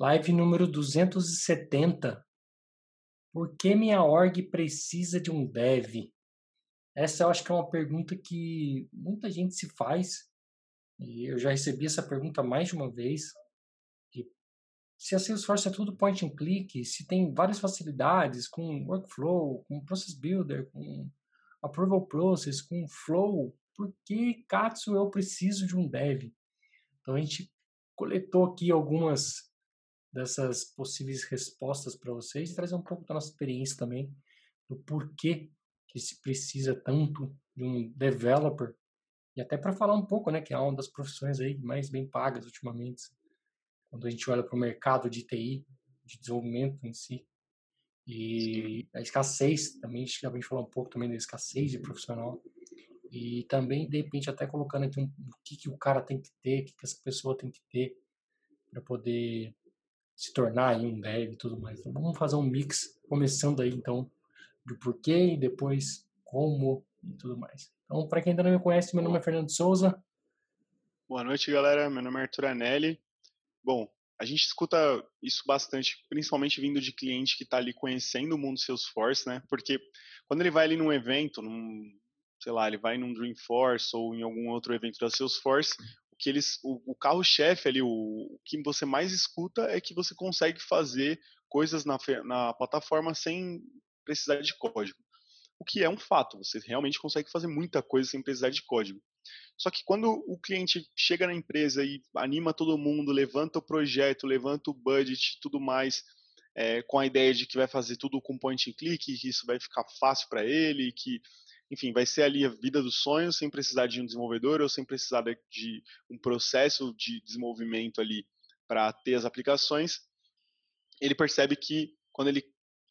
Live número 270. Por que minha org precisa de um dev? Essa eu acho que é uma pergunta que muita gente se faz. E eu já recebi essa pergunta mais de uma vez. se a Salesforce é tudo point and click, se tem várias facilidades com workflow, com process builder, com approval process, com flow, por que, Katsu, eu preciso de um dev? Então a gente coletou aqui algumas dessas possíveis respostas para vocês trazer um pouco da nossa experiência também do porquê que se precisa tanto de um developer e até para falar um pouco, né, que é uma das profissões aí mais bem pagas ultimamente, quando a gente olha para o mercado de TI, de desenvolvimento em si. E a escassez, também a gente falou um pouco também da escassez de profissional. E também, de repente, até colocando aqui um, o que, que o cara tem que ter, o que, que essa pessoa tem que ter para poder se tornar aí um dev e tudo mais. Então vamos fazer um mix, começando aí então do porquê e depois como e tudo mais. Então, para quem ainda não me conhece, meu nome é Fernando Souza. Boa noite, galera. Meu nome é Arthur Anelli. Bom, a gente escuta isso bastante, principalmente vindo de cliente que está ali conhecendo o mundo Salesforce, né? Porque quando ele vai ali num evento, num, sei lá, ele vai num Dreamforce ou em algum outro evento da Salesforce, que eles, o, o carro-chefe ali, o, o, que você mais escuta é que você consegue fazer coisas na, na plataforma sem precisar de código. O que é um fato, você realmente consegue fazer muita coisa sem precisar de código. Só que quando o cliente chega na empresa e anima todo mundo, levanta o projeto, levanta o budget tudo mais, é, com a ideia de que vai fazer tudo com point and click, que isso vai ficar fácil para ele, que enfim, vai ser ali a vida dos sonhos sem precisar de um desenvolvedor ou sem precisar de um processo de desenvolvimento ali para ter as aplicações. Ele percebe que quando ele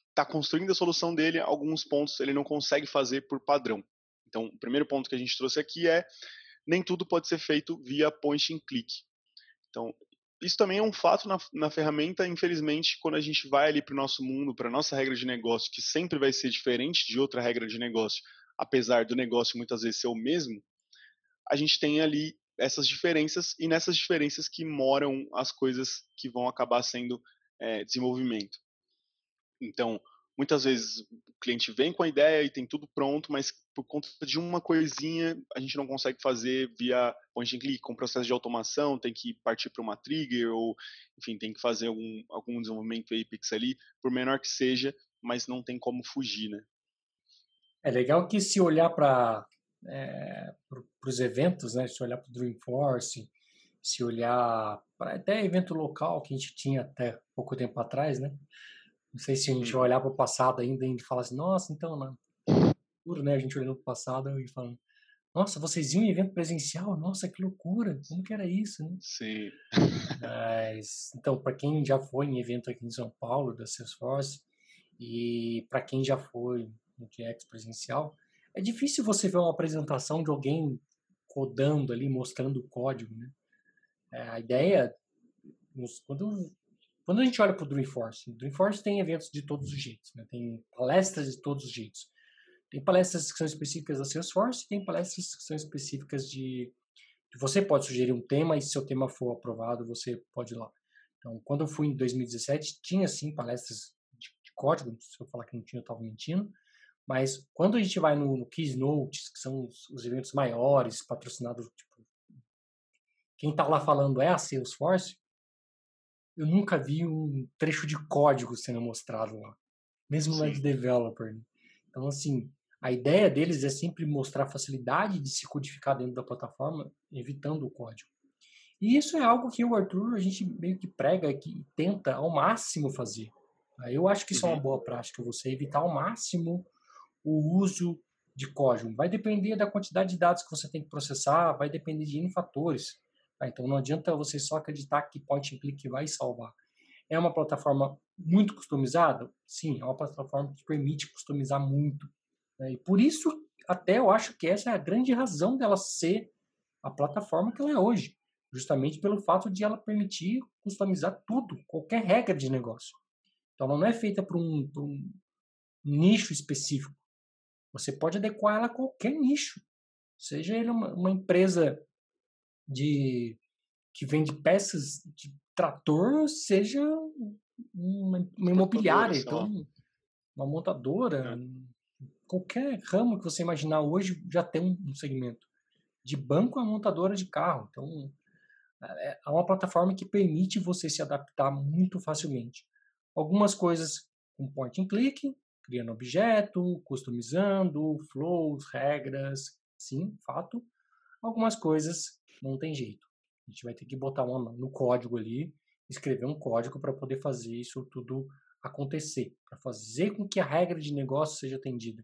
está construindo a solução dele, alguns pontos ele não consegue fazer por padrão. Então, o primeiro ponto que a gente trouxe aqui é nem tudo pode ser feito via point and click. Então, isso também é um fato na, na ferramenta, infelizmente, quando a gente vai ali para o nosso mundo, para a nossa regra de negócio, que sempre vai ser diferente de outra regra de negócio, apesar do negócio muitas vezes ser o mesmo, a gente tem ali essas diferenças e nessas diferenças que moram as coisas que vão acabar sendo é, desenvolvimento. Então, muitas vezes o cliente vem com a ideia e tem tudo pronto, mas por conta de uma coisinha a gente não consegue fazer via point and click, com processo de automação, tem que partir para uma trigger ou, enfim, tem que fazer algum, algum desenvolvimento Apex ali, por menor que seja, mas não tem como fugir, né? É legal que se olhar para é, os eventos, né? Se olhar para o Dreamforce, se olhar para até evento local que a gente tinha até pouco tempo atrás, né? Não sei se a gente vai olhar para o passado ainda e falar assim, nossa, então, não. Puro, né? A gente olhando para o passado e falando, nossa, vocês iam em evento presencial? Nossa, que loucura! Como que era isso, né? Sim. Mas, então, para quem já foi em evento aqui em São Paulo, da Salesforce, e para quem já foi no DX presencial, é difícil você ver uma apresentação de alguém codando ali, mostrando o código, né? É, a ideia, quando, quando a gente olha para o Dreamforce, o Dreamforce tem eventos de todos os jeitos, né? tem palestras de todos os jeitos. Tem palestras que são específicas da Salesforce, tem palestras que são específicas de, de você pode sugerir um tema e se seu tema for aprovado, você pode ir lá. Então, quando eu fui em 2017, tinha sim palestras de, de código, se eu falar que não tinha, eu estava mentindo, mas quando a gente vai no, no Keynotes, que são os, os eventos maiores, patrocinados, tipo, quem está lá falando é a Salesforce, eu nunca vi um trecho de código sendo mostrado lá, mesmo lá de developer. Né? Então, assim, a ideia deles é sempre mostrar a facilidade de se codificar dentro da plataforma, evitando o código. E isso é algo que o Arthur, a gente meio que prega e tenta ao máximo fazer. Eu acho que isso uhum. é uma uhum. boa prática, você evitar ao máximo o uso de código. Vai depender da quantidade de dados que você tem que processar, vai depender de N fatores. Tá? Então não adianta você só acreditar que point and click vai salvar. É uma plataforma muito customizada? Sim, é uma plataforma que permite customizar muito. Né? E por isso, até eu acho que essa é a grande razão dela ser a plataforma que ela é hoje. Justamente pelo fato de ela permitir customizar tudo, qualquer regra de negócio. Então ela não é feita para um, um nicho específico. Você pode adequar ela a qualquer nicho. Seja ele uma, uma empresa de que vende peças de trator seja uma, uma imobiliária, então, uma montadora, é. qualquer ramo que você imaginar hoje já tem um segmento. De banco a montadora de carro. Então, é, é uma plataforma que permite você se adaptar muito facilmente. Algumas coisas com point and click, criando objeto, customizando, flows, regras, sim, fato. Algumas coisas não tem jeito. A gente vai ter que botar uma, no código ali, escrever um código para poder fazer isso tudo acontecer, para fazer com que a regra de negócio seja atendida.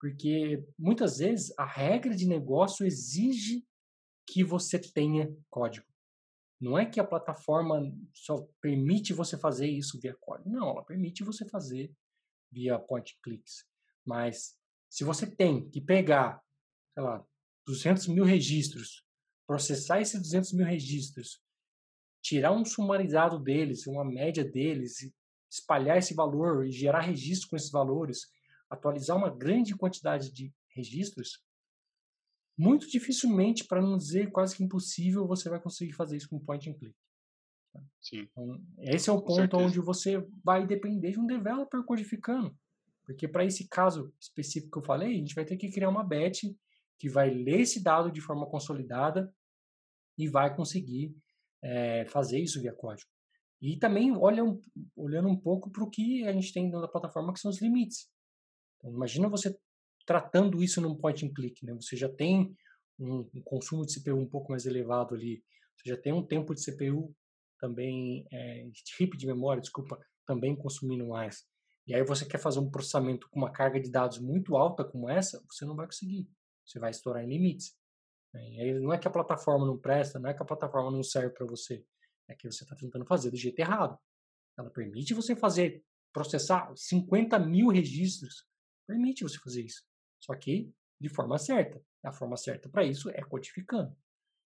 Porque muitas vezes a regra de negócio exige que você tenha código. Não é que a plataforma só permite você fazer isso via código. Não, ela permite você fazer via point clicks. Mas se você tem que pegar, sei lá, 200 mil registros, processar esses 200 mil registros, tirar um sumarizado deles, uma média deles, espalhar esse valor e gerar registros com esses valores, atualizar uma grande quantidade de registros, muito dificilmente, para não dizer quase que impossível, você vai conseguir fazer isso com point and click. Sim. Então, esse é o ponto onde você vai depender de um developer codificando. Porque para esse caso específico que eu falei, a gente vai ter que criar uma batch que vai ler esse dado de forma consolidada e vai conseguir é, fazer isso via código. E também olha, olhando um pouco para o que a gente tem na plataforma, que são os limites. Então, imagina você tratando isso num point and click. Né? Você já tem um, um, consumo de CPU um pouco mais elevado ali, você já tem um tempo de CPU também, é, de memória, desculpa, também consumindo mais. E aí você quer fazer um processamento com uma carga de dados muito alta como essa, você não vai conseguir. Você vai estourar em limites. Né? E aí não é que a plataforma não presta, não é que a plataforma não serve para você. É que você está tentando fazer do jeito errado. Ela permite você fazer, processar 50 mil registros. Permite você fazer isso. Só que de forma certa. A forma certa para isso é codificando.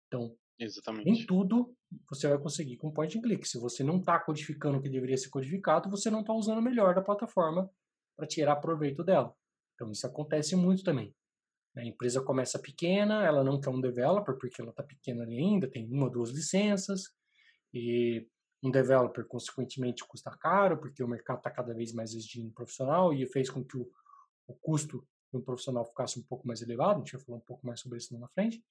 Então, Exatamente. nem tudo você vai conseguir com point and click. Se você não está codificando o que deveria ser codificado, você não está usando o melhor da plataforma para tirar proveito dela. Então, isso acontece muito também. A empresa começa pequena, ela não quer um developer porque ela está pequena ainda, tem uma, duas licenças, e um developer, consequentemente, custa caro, porque o mercado está cada vez mais exigindo profissional e fez com que o, o custo de um profissional ficasse um pouco mais elevado, a gente vai falar um pouco mais sobre isso na frente.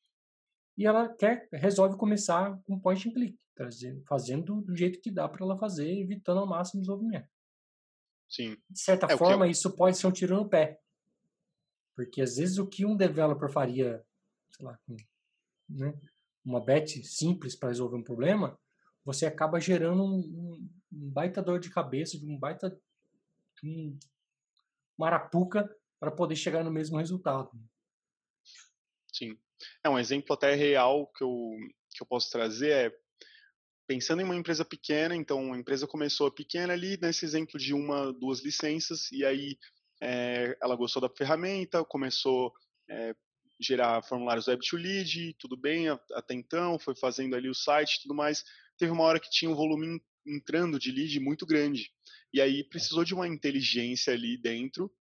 E ela quer, resolve começar com point and click, fazendo do jeito que dá para ela fazer, evitando ao máximo o desenvolvimento. Sim. De certa é, forma, isso pode ser um tiro no pé, porque às vezes o que um developer faria, sei lá, né, uma bet simples para resolver um problema, você acaba gerando um, um, baita dor de cabeça, um baita um marapuca para poder chegar no mesmo resultado. Sim. É um exemplo até real que eu, que eu posso trazer é pensando em uma empresa pequena, então a empresa começou pequena ali, nesse exemplo de uma, duas licenças, e aí é, ela gostou da ferramenta, começou a é, gerar formulários web to lead, tudo bem até então, foi fazendo ali o site tudo mais. Teve uma hora que tinha um volume entrando de lead muito grande. E aí precisou de uma inteligência ali dentro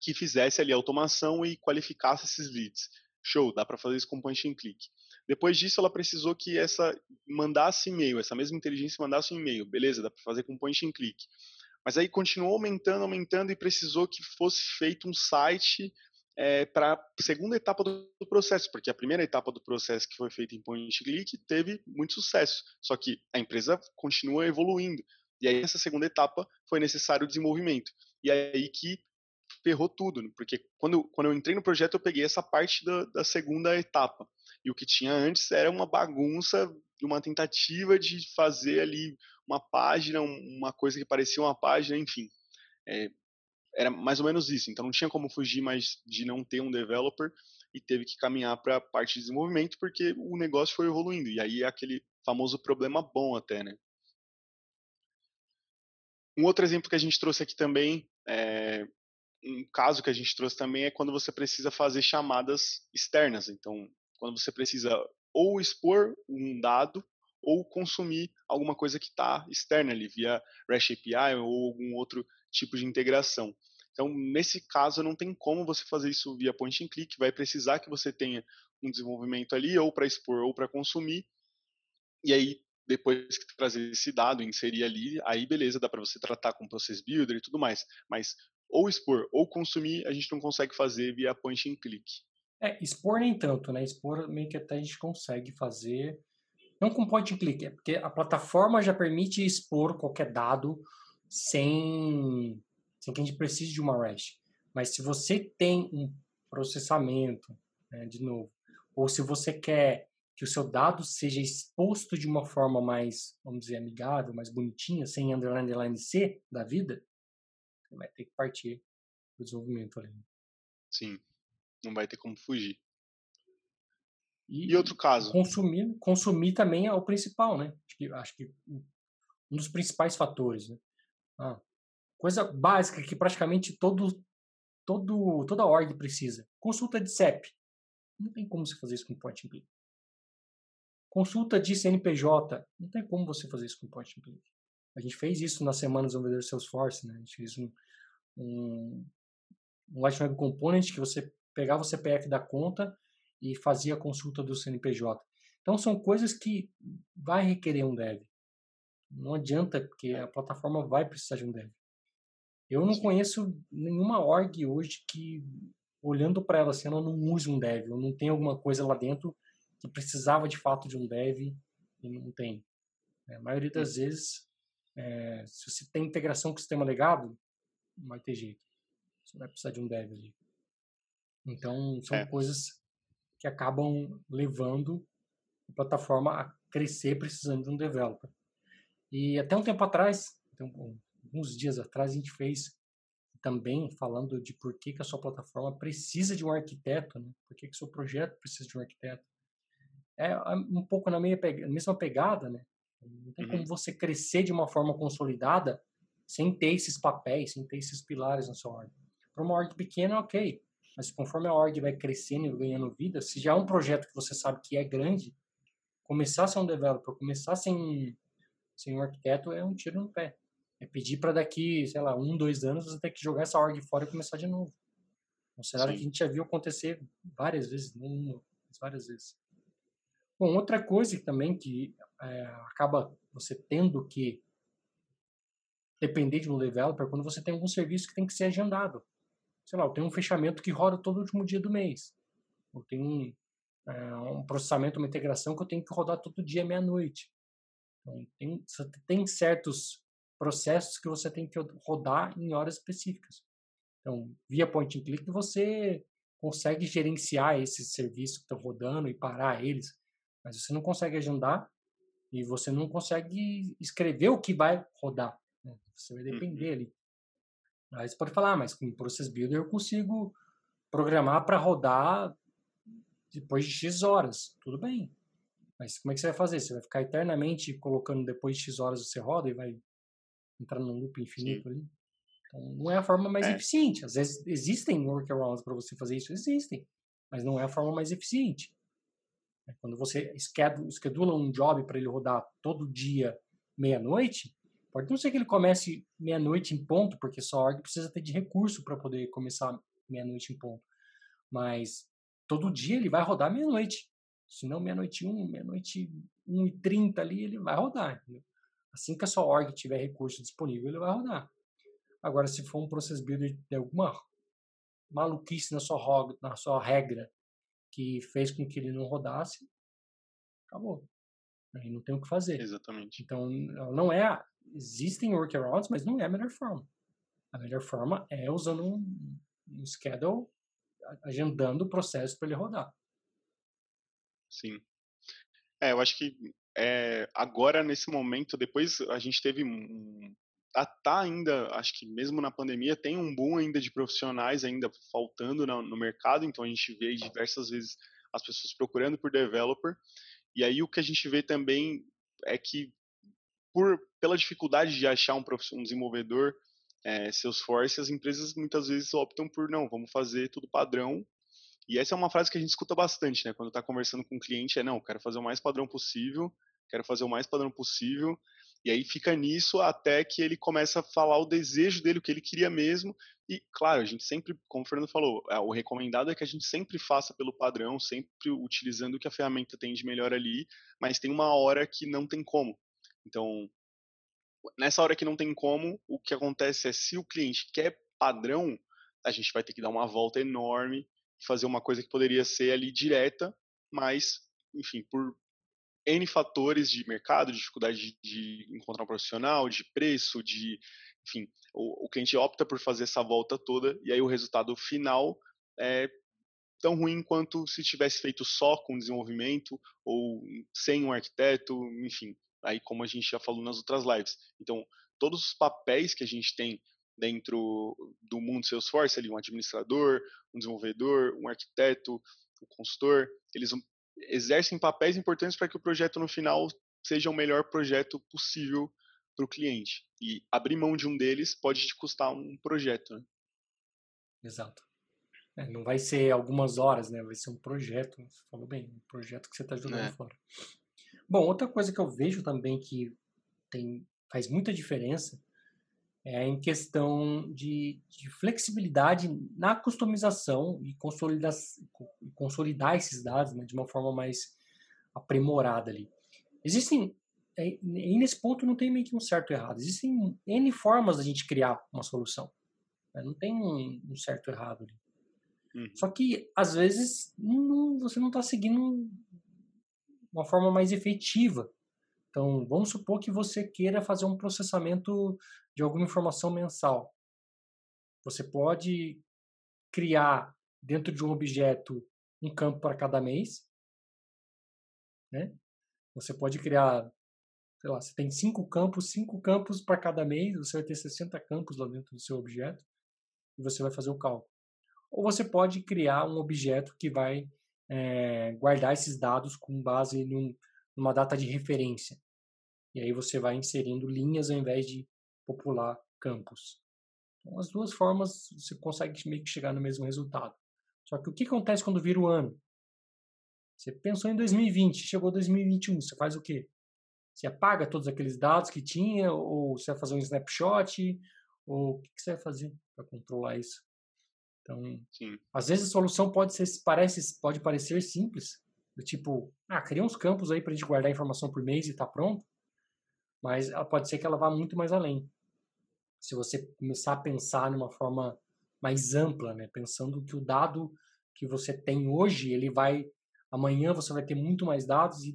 que fizesse ali a automação e qualificasse esses leads. Show, dá para fazer isso com point and click. Depois disso, ela precisou que essa mandasse e-mail, essa mesma inteligência mandasse um e-mail. Beleza, dá para fazer com point and click. Mas aí continuou aumentando, aumentando e precisou que fosse feito um site é, eh, para a segunda etapa do, do, processo, porque a primeira etapa do processo que foi feita em Point Click teve muito sucesso, só que a empresa continua evoluindo. E aí, nessa segunda etapa, foi necessário o desenvolvimento. E aí que ferrou tudo, né? porque quando, quando eu entrei no projeto, eu peguei essa parte da, da segunda etapa. E o que tinha antes era uma bagunça, uma tentativa de fazer ali uma página, uma coisa que parecia uma página, enfim. É, era mais ou menos isso. Então não tinha como fugir mais de não ter um developer e teve que caminhar para a parte de desenvolvimento porque o negócio foi evoluindo. E aí é aquele famoso problema bom até, né? Um outro exemplo que a gente trouxe aqui também, é, um caso que a gente trouxe também é quando você precisa fazer chamadas externas. Então, quando você precisa ou expor um dado ou consumir alguma coisa que está externa ali, via REST API ou algum outro tipo de integração. Então, nesse caso, não tem como você fazer isso via point and click, vai precisar que você tenha um desenvolvimento ali, ou para expor ou para consumir, e aí depois que trazer esse dado, inserir ali, aí beleza, dá para você tratar com Process Builder e tudo mais. Mas ou expor ou consumir, a gente não consegue fazer via point and click. É, expor nem tanto, né? Expor meio que até a gente consegue fazer, não com point and click, é porque a plataforma já permite expor qualquer dado sem, sem que a gente precise de uma REST. Mas se você tem um processamento, né, de novo, ou se você quer que o seu dado seja exposto de uma forma mais, vamos dizer, amigável, mais bonitinha, sem underline, underline C da vida, vai ter que partir do desenvolvimento ali. Sim, não vai ter como fugir. E, e outro caso? Consumir, consumir também é o principal, né? Acho que, acho que um dos principais fatores, né? Ah, coisa básica que praticamente todo, todo, toda org precisa. Consulta de CEP. Não tem como você fazer isso com point and click. Consulta de CNPJ. Não tem como você fazer isso com point and click. A gente fez isso nas semanas do vendedor Salesforce, né? A gente fez um, um, um Lightning Component que você pegava o CPF da conta e fazia a consulta do CNPJ. Então são coisas que vai requerer um dev. Não adianta, porque a plataforma vai precisar de um dev. Eu não conheço nenhuma org hoje que, olhando para ela assim, ela não use um dev, ou não tem alguma coisa lá dentro que precisava de fato de um dev e não tem. A maioria das vezes é, se você tem integração com o sistema legado, não vai ter jeito. Você vai precisar de um dev ali. Então, são é. coisas que acabam levando a plataforma a crescer precisando de um developer. E até um tempo atrás, então, alguns dias atrás, a gente fez também falando de por que, que a sua plataforma precisa de um arquiteto, né? por que, que o seu projeto precisa de um arquiteto. É, é um pouco na mesma pegada, né? Não tem como uhum. você crescer de uma forma consolidada sem ter esses papéis, sem ter esses pilares na sua org. Para uma org pequena, ok. Mas conforme a org vai crescendo e ganhando vida, se já é um projeto que você sabe que é grande, começar sem um developer, começar sem, sem um arquiteto é um tiro no pé. É pedir para daqui, sei lá, um, dois anos você ter que jogar essa org fora e começar de novo. Um cenário Sim. que a gente já viu acontecer várias vezes, não uma, várias vezes. Bom, outra coisa também que é, acaba você tendo que depender de um developer quando você tem algum serviço que tem que ser agendado. Sei lá, eu tenho um fechamento que roda todo último dia do mês. Eu tenho um, é, um processamento, uma integração que eu tenho que rodar todo dia meia-noite. Então, tem, tem certos processos que você tem que rodar em horas específicas. Então, via point and click, você consegue gerenciar esses serviços que estão rodando e parar eles, mas você não consegue agendar e você não consegue escrever o que vai rodar. Né? Você vai depender uhum. ali. Aí você pode falar, ah, mas com o Process Builder eu consigo programar para rodar depois de X horas. Tudo bem. Mas como é que você vai fazer? Você vai ficar eternamente colocando depois de X horas você roda e vai entrar num loop infinito Sim. ali? Então, não é a forma mais é. eficiente. Às vezes existem workarounds para você fazer isso, existem. Mas não é a forma mais eficiente. Né, quando você esquedula um job para ele rodar todo dia, meia-noite, pode não ser que ele comece meia-noite em ponto, porque sua org precisa ter de recurso para poder começar meia-noite em ponto. Mas todo dia ele vai rodar meia-noite. Se não meia-noite um, meia-noite um e trinta ali, ele vai rodar. Entendeu? Assim que a sua org tiver recurso disponível, ele vai rodar. Agora, se for um process builder de alguma maluquice na sua, na sua regra que fez com que ele não rodasse, acabou. Aí não tem o que fazer. Exatamente. Então, não é. Existem workarounds, mas não é a melhor forma. A melhor forma é usando um, um schedule, agendando o processo para ele rodar. Sim. É, eu acho que é, agora, nesse momento, depois a gente teve um, tá, tá, ainda, acho que mesmo na pandemia, tem um boom ainda de profissionais ainda faltando no, no mercado, então a gente vê diversas vezes as pessoas procurando por developer, e aí o que a gente vê também é que por, pela dificuldade de achar um, um desenvolvedor é, Salesforce, as empresas muitas vezes optam por, não, vamos fazer tudo padrão, e essa é uma frase que a gente escuta bastante, né, quando está conversando com o um cliente, é, não, quero fazer o mais padrão possível, quero fazer o mais padrão possível, E aí fica nisso até que ele começa a falar o desejo dele, o que ele queria mesmo. E, claro, a gente sempre, como o Fernando falou, o recomendado é que a gente sempre faça pelo padrão, sempre utilizando o que a ferramenta tem de melhor ali, mas tem uma hora que não tem como. Então, nessa hora que não tem como, o que acontece é se o cliente quer padrão, a gente vai ter que dar uma volta enorme fazer uma coisa que poderia ser ali direta, mas, enfim, por N fatores de mercado, de dificuldade de, encontrar um profissional, de preço, de, enfim, o, o cliente opta por fazer essa volta toda e aí o resultado final é tão ruim quanto se tivesse feito só com desenvolvimento ou sem um arquiteto, enfim, aí como a gente já falou nas outras lives. Então, todos os papéis que a gente tem dentro do mundo Salesforce, ali um administrador, um desenvolvedor, um arquiteto, um consultor, eles exercem papéis importantes para que o projeto no final seja o melhor projeto possível para o cliente. E abrir mão de um deles pode te custar um projeto. Né? Exato. É, não vai ser algumas horas, né? Vai ser um projeto. Você falou bem, um projeto que você está jogando é. fora. Bom, outra coisa que eu vejo também que tem, faz muita diferença é em questão de, de flexibilidade na customização e consolidar, consolidar esses dados né, de uma forma mais aprimorada ali. Existem, é, e nesse ponto não tem meio que um certo e errado, existem N formas da gente criar uma solução. Né? Não tem um, um certo e errado ali. Uhum. Só que, às vezes, não, você não está seguindo uma forma mais efetiva. Então, vamos supor que você queira fazer um processamento de alguma informação mensal. Você pode criar dentro de um objeto um campo para cada mês. Né? Você pode criar, sei lá, você tem cinco campos, cinco campos para cada mês, você vai ter 60 campos lá dentro do seu objeto e você vai fazer o cálculo. Ou você pode criar um objeto que vai é, guardar esses dados com base num, numa data de referência. E aí você vai inserindo linhas ao invés de popular campos. Então, as duas formas você consegue meio que chegar no mesmo resultado. Só que o que acontece quando vira o ano? Você pensou em 2020, chegou 2021, você faz o quê? Você apaga todos aqueles dados que tinha, ou você vai fazer um snapshot, ou o que você vai fazer para controlar isso? Então, Sim. às vezes a solução pode ser parece pode parecer simples, do tipo, ah, cria uns campos aí para a gente guardar informação por mês e está pronto, mas ela pode ser que ela vá muito mais além. Se você começar a pensar numa forma mais ampla, né, pensando que o dado que você tem hoje, ele vai amanhã você vai ter muito mais dados e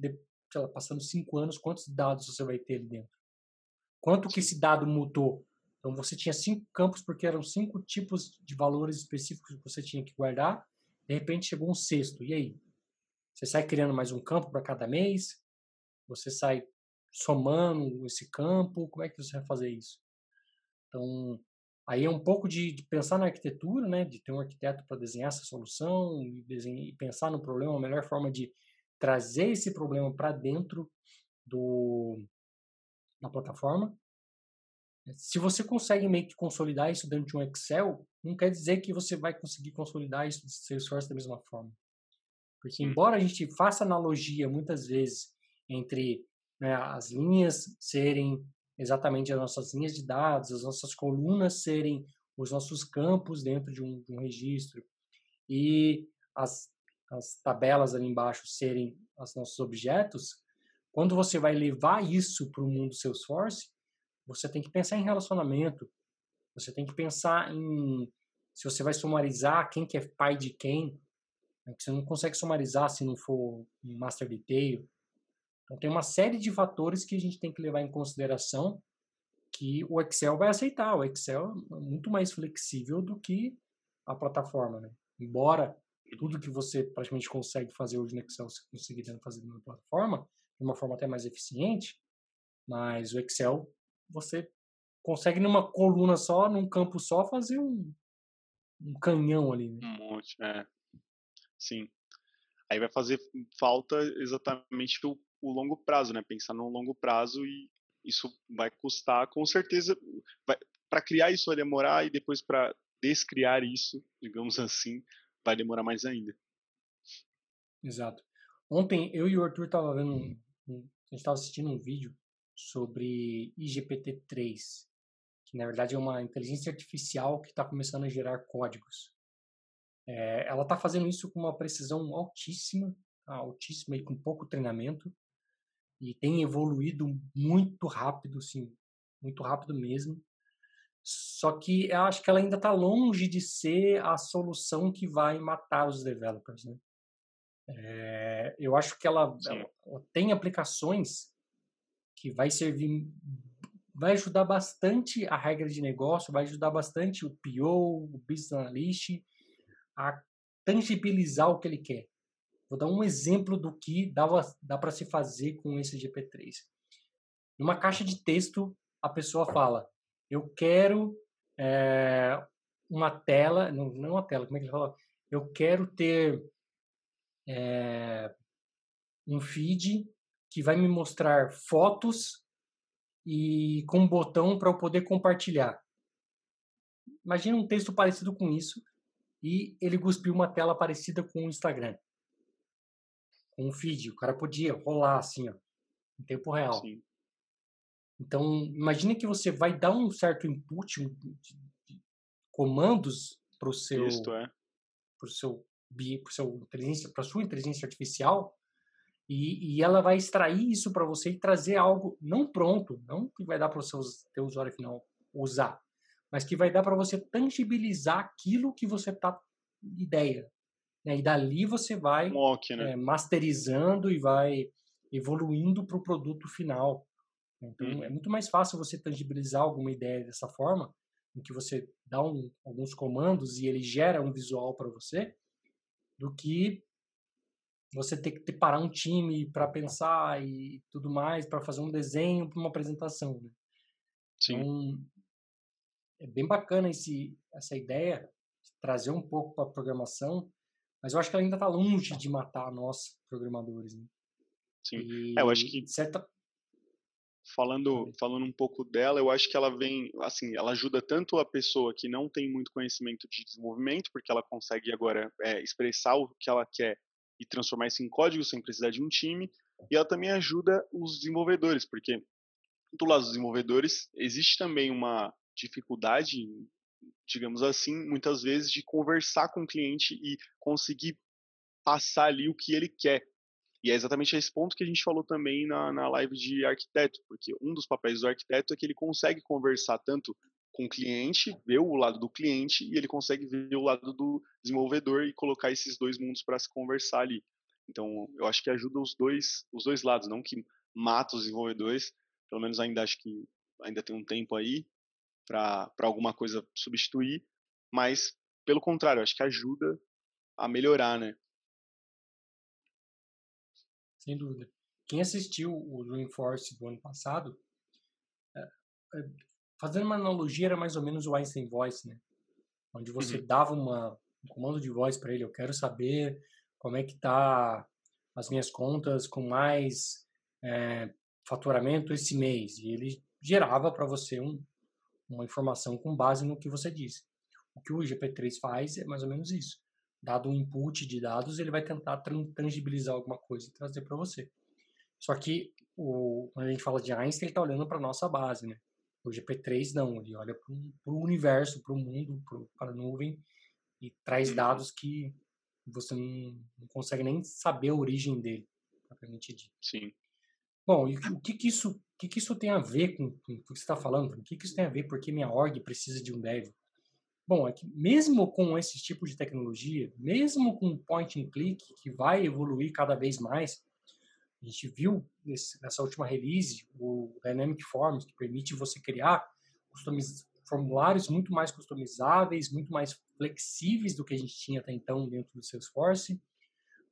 lá, passando cinco anos, quantos dados você vai ter ali dentro? Quanto que esse dado mudou? Então você tinha cinco campos porque eram cinco tipos de valores específicos que você tinha que guardar. De repente chegou um sexto. E aí? Você sai criando mais um campo para cada mês? Você sai somando esse campo? Como é que você vai fazer isso? Então, aí é um pouco de, de pensar na arquitetura, né? De ter um arquiteto para desenhar essa solução e, desenhar, e pensar no problema, a melhor forma de trazer esse problema para dentro do, da plataforma se você consegue meio que consolidar isso dentro de um Excel, não quer dizer que você vai conseguir consolidar isso no Salesforce da mesma forma. Porque embora a gente faça analogia muitas vezes entre né, as linhas serem exatamente as nossas linhas de dados, as nossas colunas serem os nossos campos dentro de um, de um registro e as, as tabelas ali embaixo serem os nossos objetos, quando você vai levar isso para o mundo Salesforce, você tem que pensar em relacionamento, você tem que pensar em se você vai sumarizar quem que é pai de quem, né? você não consegue sumarizar se não for um master detail. Então tem uma série de fatores que a gente tem que levar em consideração que o Excel vai aceitar. O Excel é muito mais flexível do que a plataforma, né? Embora tudo que você praticamente consegue fazer hoje no Excel você conseguir fazer na plataforma de uma forma até mais eficiente, mas o Excel você consegue numa coluna só, num campo só, fazer um, um canhão ali. Né? Um monte, é. Sim. Aí vai fazer falta exatamente o, o longo prazo, né? Pensar no longo prazo e isso vai custar, com certeza, para criar isso vai demorar e depois para descriar isso, digamos assim, vai demorar mais ainda. Exato. Ontem eu e o Arthur tava vendo, um, um, a gente estava assistindo um vídeo sobre IGPT-3, que na verdade é uma inteligência artificial que está começando a gerar códigos. É, ela está fazendo isso com uma precisão altíssima, altíssima e com pouco treinamento, e tem evoluído muito rápido, sim, muito rápido mesmo. Só que eu acho que ela ainda está longe de ser a solução que vai matar os developers. Né? É, eu acho que ela, ela, ela, tem aplicações que vai servir, vai ajudar bastante a regra de negócio, vai ajudar bastante o PO, o Business Analyst a tangibilizar o que ele quer. Vou dar um exemplo do que dá, dá para se fazer com esse GP3. Numa caixa de texto, a pessoa fala: Eu quero é, uma tela, não, não uma tela, como é que ele fala? Eu quero ter é, um feed que vai me mostrar fotos e com um botão para eu poder compartilhar. Imagina um texto parecido com isso e ele cuspiu uma tela parecida com o Instagram um feed. O cara podia rolar assim, ó, em tempo real. Sim. Então, imagine que você vai dar um certo input um, de, de comandos para o seu, Isto é. pro seu, inteligência, para sua inteligência artificial, e, e, ela vai extrair isso para você e trazer algo não pronto, não que vai dar para o seu teu usuário final usar, mas que vai dar para você tangibilizar aquilo que você tá ideia, né? E dali você vai né? é, masterizando e vai evoluindo para o produto final. Então hum. é muito mais fácil você tangibilizar alguma ideia dessa forma, em que você dá um, alguns comandos e ele gera um visual para você, do que você ter que parar um time para pensar e tudo mais, para fazer um desenho para uma apresentação. Né? Sim. Então, é bem bacana esse, essa ideia, de trazer um pouco para a programação, mas eu acho que ela ainda está longe de matar nós, programadores. Né? Sim. E, é, eu acho que. Certa... Falando, falando um pouco dela, eu acho que ela vem, assim, ela ajuda tanto a pessoa que não tem muito conhecimento de desenvolvimento, porque ela consegue agora é, expressar o que ela quer e transformar isso em código sem precisar de um time, e ela também ajuda os desenvolvedores, porque do lado dos desenvolvedores existe também uma dificuldade digamos assim, muitas vezes de conversar com o cliente e conseguir passar ali o que ele quer. E é exatamente esse ponto que a gente falou também na, na live de arquiteto, porque um dos papéis do arquiteto é que ele consegue conversar tanto com o cliente, ver o lado do cliente e ele consegue ver o lado do desenvolvedor e colocar esses dois mundos para se conversar ali. Então, eu acho que ajuda os dois, os dois lados, não que mata os desenvolvedores, pelo menos ainda acho que ainda tem um tempo aí, para alguma coisa substituir, mas pelo contrário, acho que ajuda a melhorar, né? Sem dúvida. Quem assistiu o Dreamforce do ano passado, é, é, fazendo uma analogia, era mais ou menos o Einstein Voice, né? Onde você uhum. dava uma, um comando de voz para ele, eu quero saber como é que tá as minhas contas com mais é, faturamento esse mês. E ele gerava para você um, uma informação com base no que você disse. O que o GP3 faz é mais ou menos isso. Dado um input de dados, ele vai tentar tangibilizar alguma coisa e trazer para você. Só que o, quando a gente fala de Einstein, ele está olhando para a nossa base, né? O GP3 não, ele olha para o universo, para o mundo, para a nuvem e traz uhum. dados que você não, não, consegue nem saber a origem dele, propriamente dito. Sim. Bom, e o que, que isso que, que isso tem a ver com, com o que você está falando? O que, que isso tem a ver? Porque minha org precisa de um dev? Bom, é que mesmo com esse tipo de tecnologia, mesmo com point and click, que vai evoluir cada vez mais, a gente viu nesse, nessa última release o Dynamic Forms, que permite você criar formulários muito mais customizáveis, muito mais flexíveis do que a gente tinha até então dentro do Salesforce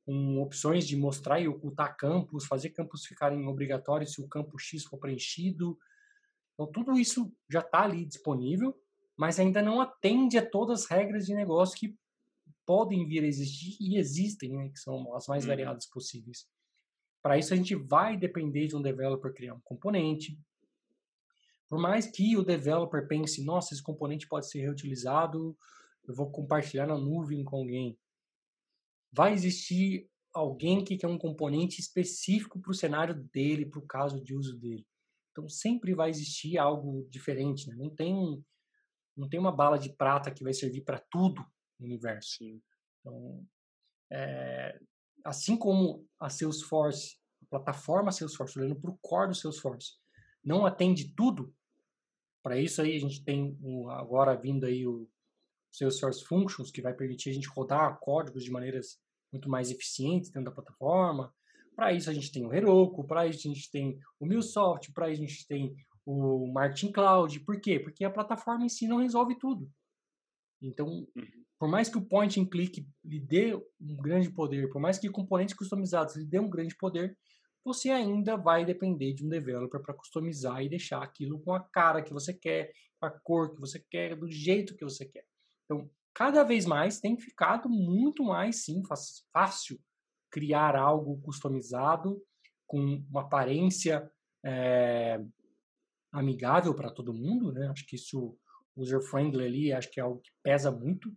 com opções de mostrar e ocultar campos, fazer campos ficarem obrigatórios se o campo X for preenchido. Então, tudo isso já está ali disponível, mas ainda não atende a todas as regras de negócio que podem vir a existir e existem, né, que são as mais uhum. variadas possíveis. Para isso, a gente vai depender de um developer criar um componente. Por mais que o developer pense, nossa, esse componente pode ser reutilizado, eu vou compartilhar na nuvem com alguém vai existir alguém que quer um componente específico para o cenário dele, para o caso de uso dele. Então sempre vai existir algo diferente, né? Não tem não tem uma bala de prata que vai servir para tudo no universo. Então, é, assim como a Salesforce, a plataforma Salesforce, olhando para o core do Salesforce, não atende tudo. Para isso aí a gente tem agora vindo aí o Salesforce Functions, que vai permitir a gente rodar códigos de maneiras muito mais eficientes dentro da plataforma. Para isso a gente tem o Heroku, para isso a gente tem o MuleSoft, para isso a gente tem o Marketing Cloud. Por quê? Porque a plataforma em si não resolve tudo. Então, uhum. por mais que o point and click lhe dê um grande poder, por mais que componentes customizados lhe dê um grande poder, você ainda vai depender de um developer para customizar e deixar aquilo com a cara que você quer, com a cor que você quer, do jeito que você quer. Então, cada vez mais tem ficado muito mais sim fácil criar algo customizado com uma aparência é, amigável para todo mundo, né? Acho que isso user friendly ali, acho que é algo que pesa muito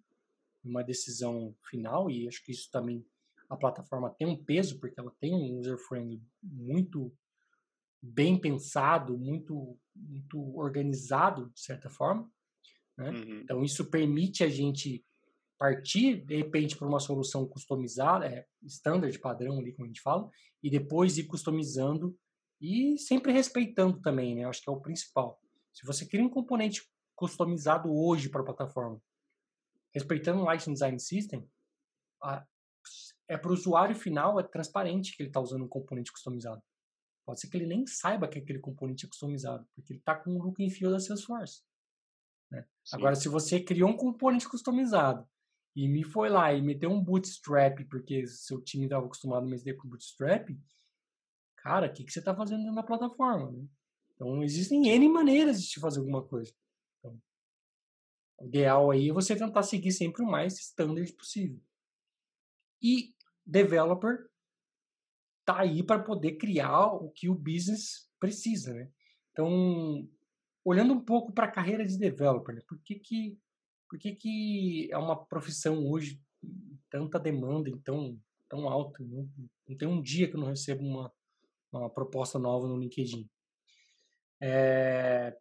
numa decisão final e acho que isso também a plataforma tem um peso porque ela tem um user friendly muito bem pensado, muito muito organizado de certa forma, né? Uhum. Então isso permite a gente partir de repente para uma solução customizada, é, standard padrão ali como a gente fala, e depois ir customizando e sempre respeitando também, né? Acho que é o principal. Se você cria um componente customizado hoje para a plataforma, respeitando o Light Design System, a, é para o usuário final, é transparente que ele está usando um componente customizado. Pode ser que ele nem saiba que aquele componente é customizado, porque ele está com o look and feel da Salesforce. Né? Agora, se você criou um componente customizado e me foi lá e meteu um bootstrap, porque seu time estava acostumado a mexer com bootstrap, cara, o que, que você está fazendo na plataforma? Né? Então, existem N maneiras de fazer alguma coisa. Então, o ideal aí é você tentar seguir sempre o mais standard possível. E developer tá aí para poder criar o que o business precisa, né? Então, olhando um pouco para a carreira de developer, né? por que que por que que é uma profissão hoje tanta demanda, então tão alta? Não, não tem um dia que eu não recebo uma uma proposta nova no LinkedIn. É,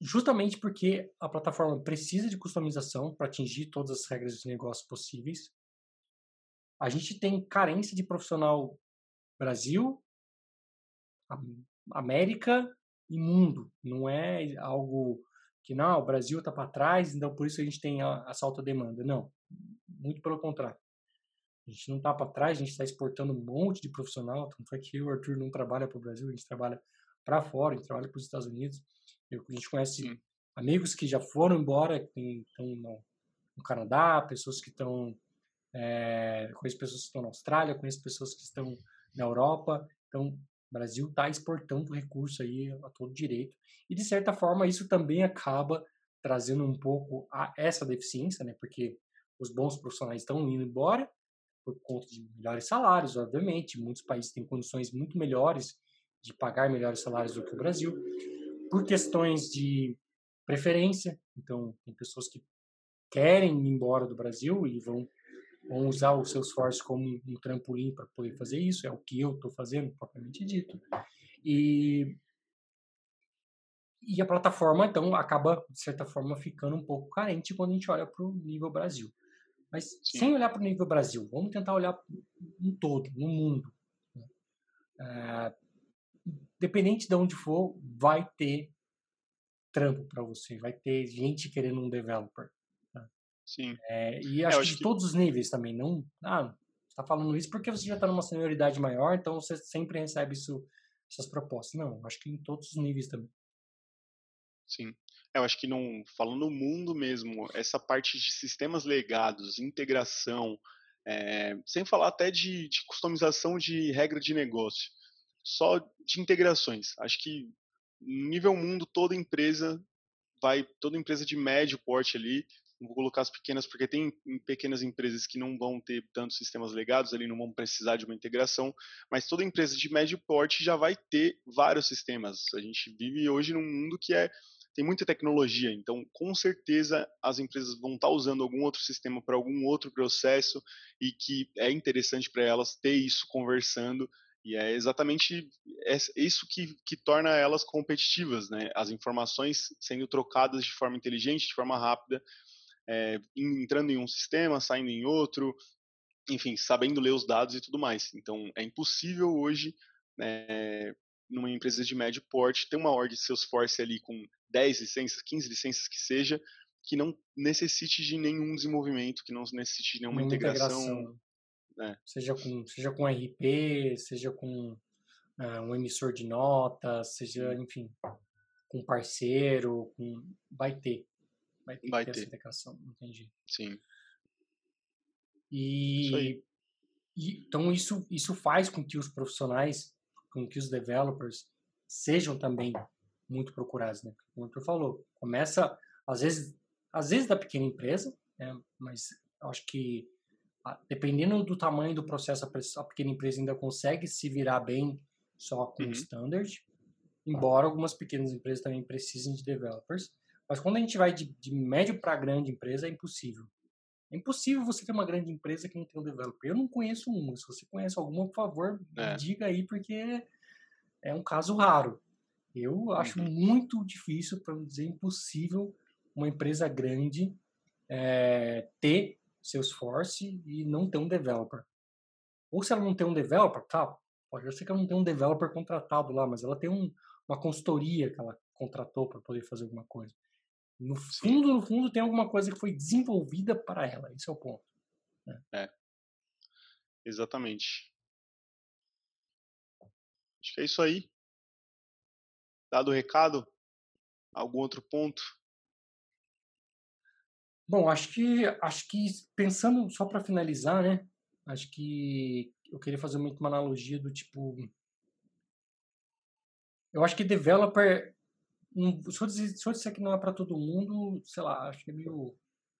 justamente porque a plataforma precisa de customização para atingir todas as regras de negócio possíveis. A gente tem carência de profissional Brasil, América e mundo. Não é algo que não, o Brasil está para trás, então por isso a gente tem a, essa alta demanda. Não, muito pelo contrário. A gente não está para trás, a gente está exportando um monte de profissional. Tanto é que o Arthur não trabalha para o Brasil, a gente trabalha para fora, a gente trabalha para os Estados Unidos. Eu, a gente conhece Sim. amigos que já foram embora, que estão no, no Canadá, pessoas que estão. É, conheço pessoas que estão na Austrália, conheço pessoas que estão na Europa. Então, o Brasil está exportando recurso aí a todo direito. E, de certa forma, isso também acaba trazendo um pouco a essa deficiência, né? Porque os bons profissionais estão indo embora por conta de melhores salários, obviamente. Muitos países têm condições muito melhores de pagar melhores salários do que o Brasil. Por questões de preferência, então, tem pessoas que querem ir embora do Brasil e vão, vão usar o seu esforço como um trampolim para poder fazer isso, é o que eu estou fazendo, propriamente dito. E, e a plataforma, então, acaba, de certa forma, ficando um pouco carente quando a gente olha para o nível Brasil. Mas Sim. sem olhar para o nível Brasil, vamos tentar olhar um todo, no mundo. Né? É, dependente de onde for, vai ter trampo para você, vai ter gente querendo um developer. Sim. É, e acho, é, acho que de todos os níveis também. Não, ah, está falando isso porque você já está numa senioridade maior, então você sempre recebe isso, essas propostas. Não, acho que em todos os níveis também. Sim. Eu acho que não, falando no mundo mesmo, essa parte de sistemas legados, integração, é, sem falar até de, de, customização de regra de negócio, só de integrações. Acho que nível mundo toda empresa vai, toda empresa de médio porte ali, vou colocar as pequenas porque tem pequenas empresas que não vão ter tantos sistemas legados ali, não vão precisar de uma integração, mas toda empresa de médio porte já vai ter vários sistemas. A gente vive hoje num mundo que é tem muita tecnologia, então com certeza as empresas vão estar usando algum outro sistema para algum outro processo e que é interessante para elas ter isso conversando E é exatamente isso que, que torna elas competitivas, né? As informações sendo trocadas de forma inteligente, de forma rápida, é, entrando em um sistema, saindo em outro, enfim, sabendo ler os dados e tudo mais. Então, é impossível hoje, né, numa empresa de médio porte, ter uma ordem de Salesforce ali com 10 licenças, 15 licenças que seja, que não necessite de nenhum desenvolvimento, que não necessite de nenhuma, integração. integração. Né? Seja, com, seja com RP, seja com uh, um emissor de notas, seja, enfim, com parceiro, com... vai ter. Vai ter, vai ter, essa integração, entendi. Sim. E, e, então isso isso faz com que os profissionais, com que os developers sejam também muito procurados, né? Como tu falou, começa às vezes às vezes da pequena empresa, né? mas acho que dependendo do tamanho do processo a pequena empresa ainda consegue se virar bem só com uhum. standard, embora algumas pequenas empresas também precisem de developers. Mas quando a gente vai de, de médio para grande empresa é impossível. É impossível você ter uma grande empresa que não tem um developer. Eu não conheço uma. Se você conhece alguma, por favor, é. diga aí, porque é um caso raro. Eu acho uhum. muito difícil, para não dizer impossível, uma empresa grande é, ter Salesforce e não ter um developer. Ou se ela não tem um developer, tá, pode ser que ela não tenha um developer contratado lá, mas ela tem um, uma consultoria que ela contratou para poder fazer alguma coisa. No fundo, no fundo, tem alguma coisa que foi desenvolvida para ela. Esse é o ponto. Né? É. Exatamente. Acho que é isso aí. Dado o recado, algum outro ponto? Bom, acho que acho que pensando só para finalizar, né? Acho que eu queria fazer muito uma analogia do tipo eu acho que developer um, se, eu dizer, se eu disser que não é para todo mundo, sei lá, acho que é meio.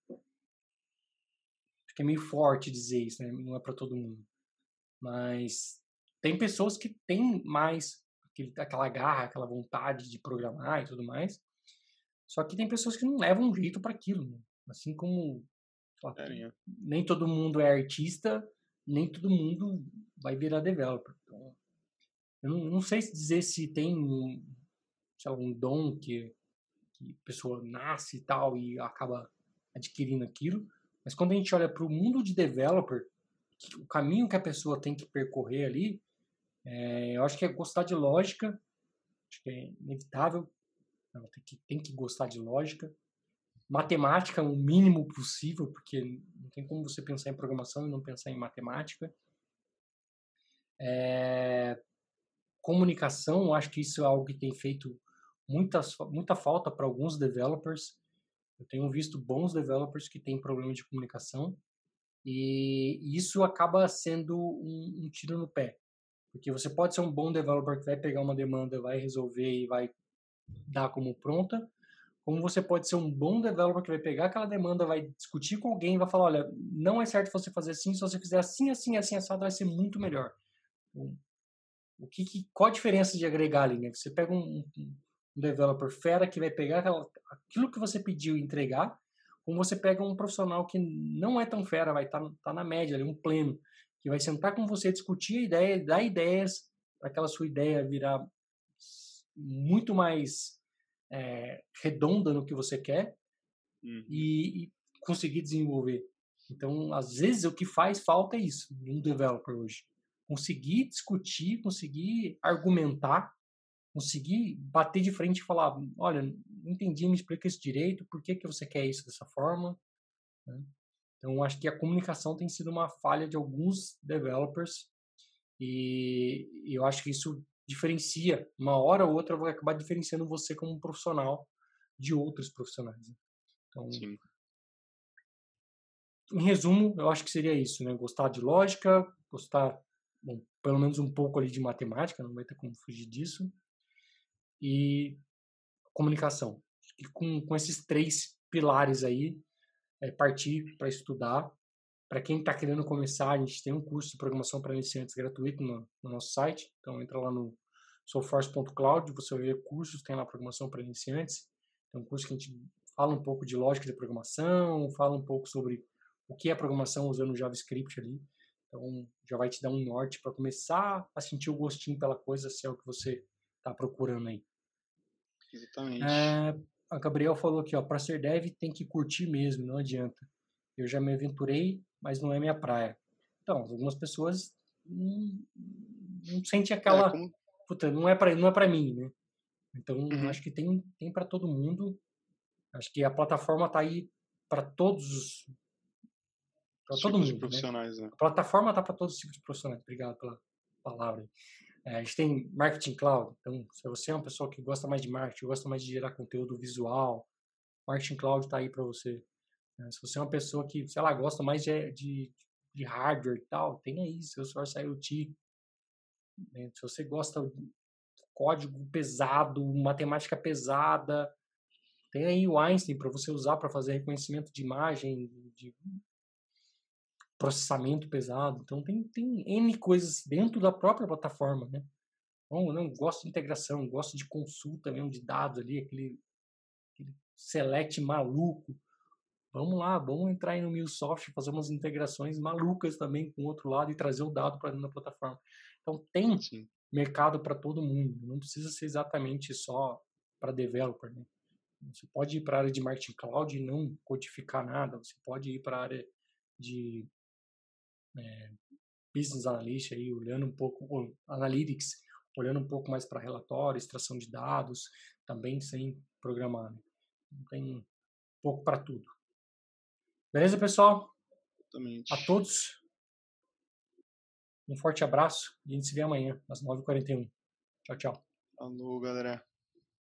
Acho que é meio forte dizer isso, né? Não é para todo mundo. Mas tem pessoas que têm mais aquele, aquela garra, aquela vontade de programar e tudo mais. Só que tem pessoas que não levam jeito para aquilo. Né? Assim como lá, é, nem todo mundo é artista, nem todo mundo vai virar developer. Então, eu não, não sei dizer se tem sei lá, um dom que, que a pessoa nasce e tal e acaba adquirindo aquilo. Mas quando a gente olha para o mundo de developer, o caminho que a pessoa tem que percorrer ali, é, eu acho que é gostar de lógica, acho que é inevitável, tem que, tem que gostar de lógica. Matemática o mínimo possível, porque não tem como você pensar em programação e não pensar em matemática. É, comunicação, acho que isso é algo que tem feito muita, muita falta para alguns developers. Eu tenho visto bons developers que têm problema de comunicação e isso acaba sendo um, um tiro no pé. Porque você pode ser um bom developer que vai pegar uma demanda, vai resolver e vai dar como pronta, como você pode ser um bom developer que vai pegar aquela demanda, vai discutir com alguém vai falar, olha, não é certo você fazer assim, se você fizer assim, assim, assim, assado, vai ser muito melhor. O que, que qual a diferença de agregar ali, né? Você pega um, um, um developer fera que vai pegar aquilo que você pediu e entregar, como você pega um profissional que não é tão fera, vai estar tá, tá na média, ali, um pleno, que vai sentar com você, discutir a ideia, dar ideias para aquela sua ideia virar muito mais é, redonda no que você quer uhum. e, e, conseguir desenvolver. Então, às vezes, o que faz falta é isso, um developer hoje. Conseguir discutir, conseguir argumentar conseguir bater de frente e falar, olha, não entendi, me explica isso direito, por que, que você quer isso dessa forma? Né? Então, acho que a comunicação tem sido uma falha de alguns developers e eu acho que isso diferencia, uma hora ou outra vai acabar diferenciando você como profissional de outros profissionais. Né? Então, Sim. em resumo, eu acho que seria isso, né? Gostar de lógica, gostar, bom, pelo menos um pouco ali de matemática, não vai ter como fugir disso, e comunicação. E com, com esses três pilares aí, é, partir para estudar. Para quem está querendo começar, a gente tem um curso de programação para iniciantes gratuito no, no, nosso site. Então, entra lá no soulforce.cloud, você vai ver cursos, tem lá programação para iniciantes. É um curso que a gente fala um pouco de lógica de programação, fala um pouco sobre o que é programação usando JavaScript ali. Então já vai te dar um norte para começar a sentir o gostinho pela coisa, se é o que você está procurando aí. Exatamente. É, a Gabriel falou aqui, ó, para ser dev tem que curtir mesmo, não adianta. Eu já me aventurei, mas não é minha praia. Então, algumas pessoas não, não sentem é, aquela, é, como... puta, não é para não é para mim, né? Então, uhum. acho que tem tem para todo mundo. Acho que a plataforma está aí para todos para todo mundo, né? profissionais, né? A plataforma está para todos os tipos de profissionais. Obrigado pela palavra. É, a gente tem marketing cloud. Então, se você é uma pessoa que gosta mais de marketing, gosta mais de gerar conteúdo visual, marketing cloud está aí para você. É, se você é uma pessoa que, sei lá, gosta mais de, de, de hardware e tal, tem aí seu Source IoT. Né? Se você gosta de código pesado, matemática pesada, tem aí o Einstein para você usar para fazer reconhecimento de imagem, de processamento pesado. Então tem, tem N coisas dentro da própria plataforma, né? Então, não gosto de integração, gosto de consulta mesmo de dados ali, aquele, aquele select maluco. Vamos lá, vamos entrar aí no MuleSoft, fazer umas integrações malucas também com o outro lado e trazer o dado para dentro da plataforma. Então tem Sim. mercado para todo mundo, não precisa ser exatamente só para developer, né? Você pode ir para a área de marketing cloud e não codificar nada, você pode ir para a área de é, business analyst aí, olhando um pouco, analytics, olhando um pouco mais para relatório, extração de dados, também sem programar. Né? Tem um pouco para tudo. Beleza, pessoal? Exatamente. A todos, um forte abraço e a gente se vê amanhã, às 9h41. Tchau, tchau. Falou, galera.